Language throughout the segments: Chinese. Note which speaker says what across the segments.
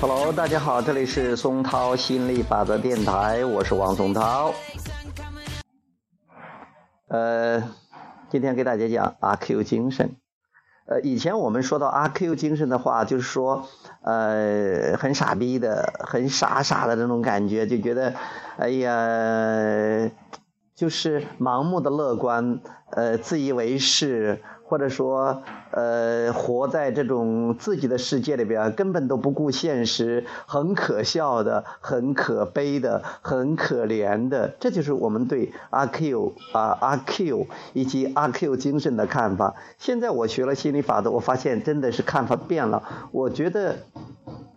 Speaker 1: Hello，大家好，这里是松涛心理法则电台，我是王松涛。呃，今天给大家讲阿 Q 精神。呃，以前我们说到阿 Q 精神的话，就是说，呃，很傻逼的，很傻傻的那种感觉，就觉得，哎呀，就是盲目的乐观，呃，自以为是。或者说，呃，活在这种自己的世界里边，根本都不顾现实，很可笑的，很可悲的，很可怜的，这就是我们对阿 Q 啊阿 Q 以及阿 Q 精神的看法。现在我学了心理法则，我发现真的是看法变了。我觉得。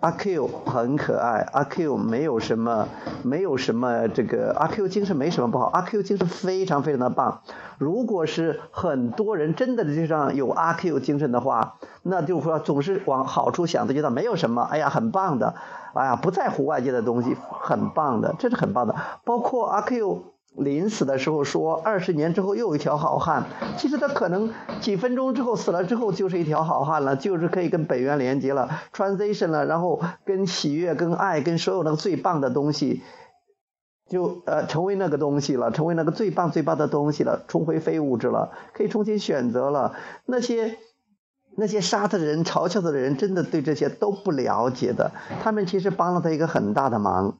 Speaker 1: 阿 Q 很可爱，阿 Q 没有什么，没有什么这个阿 Q 精神没什么不好，阿 Q 精神非常非常的棒。如果是很多人真的就上有阿 Q 精神的话，那就是说总是往好处想，的，觉得没有什么，哎呀，很棒的，哎呀，不在乎外界的东西，很棒的，这是很棒的。包括阿 Q。临死的时候说，二十年之后又一条好汉。其实他可能几分钟之后死了之后就是一条好汉了，就是可以跟本源连接了，transition 了，然后跟喜悦、跟爱、跟所有那个最棒的东西，就呃成为那个东西了，成为那个最棒最棒的东西了，重回非物质了，可以重新选择了。那些那些杀他的人、嘲笑他的人，真的对这些都不了解的。他们其实帮了他一个很大的忙，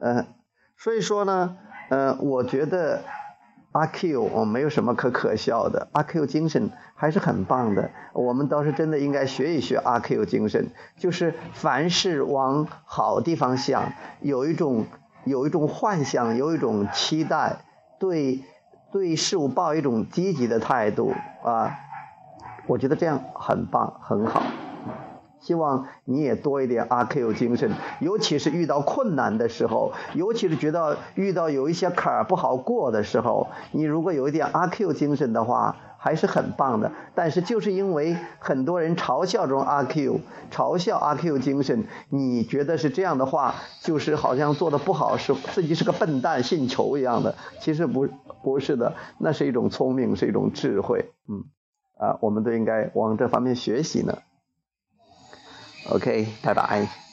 Speaker 1: 嗯，所以说呢。嗯，我觉得阿 Q 我没有什么可可笑的，阿 Q 精神还是很棒的。我们倒是真的应该学一学阿 Q 精神，就是凡事往好地方想，有一种有一种幻想，有一种期待，对对事物抱一种积极的态度啊，我觉得这样很棒，很好。希望你也多一点阿 Q 精神，尤其是遇到困难的时候，尤其是觉得遇到有一些坎儿不好过的时候，你如果有一点阿 Q 精神的话，还是很棒的。但是就是因为很多人嘲笑这种阿 Q，嘲笑阿 Q 精神，你觉得是这样的话，就是好像做的不好，是自己是个笨蛋、信球一样的。其实不不是的，那是一种聪明，是一种智慧。嗯，啊，我们都应该往这方面学习呢。
Speaker 2: Okay, bye bye.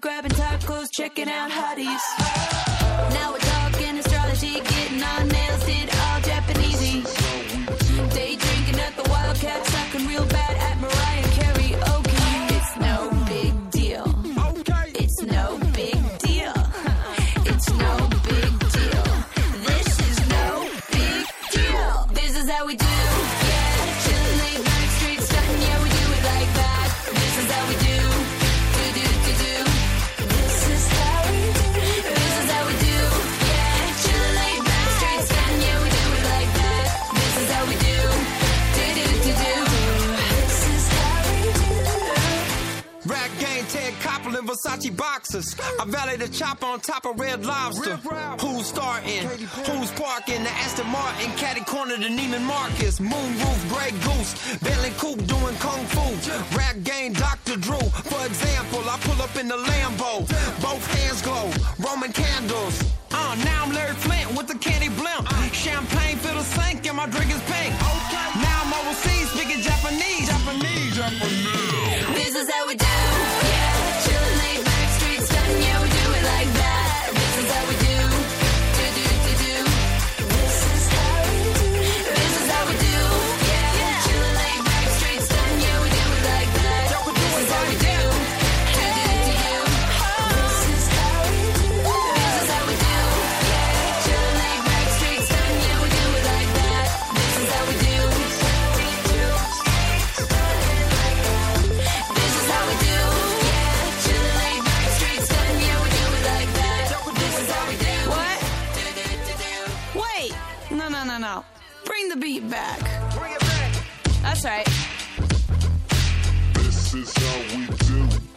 Speaker 2: Grabbing tacos, checking out hotties.
Speaker 3: Versace boxers. I valet the chop on top of Red Lobster. Who's starting? Who's parking? The Aston Martin, caddy corner to Neiman Marcus. Moonroof, Grey Goose. Bentley Coupe doing Kung Fu. Rap game, Dr. Drew. For example, I pull up in the Lambo. Both hands glow. Roman candles.
Speaker 2: Bring the beat back. That's right.
Speaker 4: This is how we do.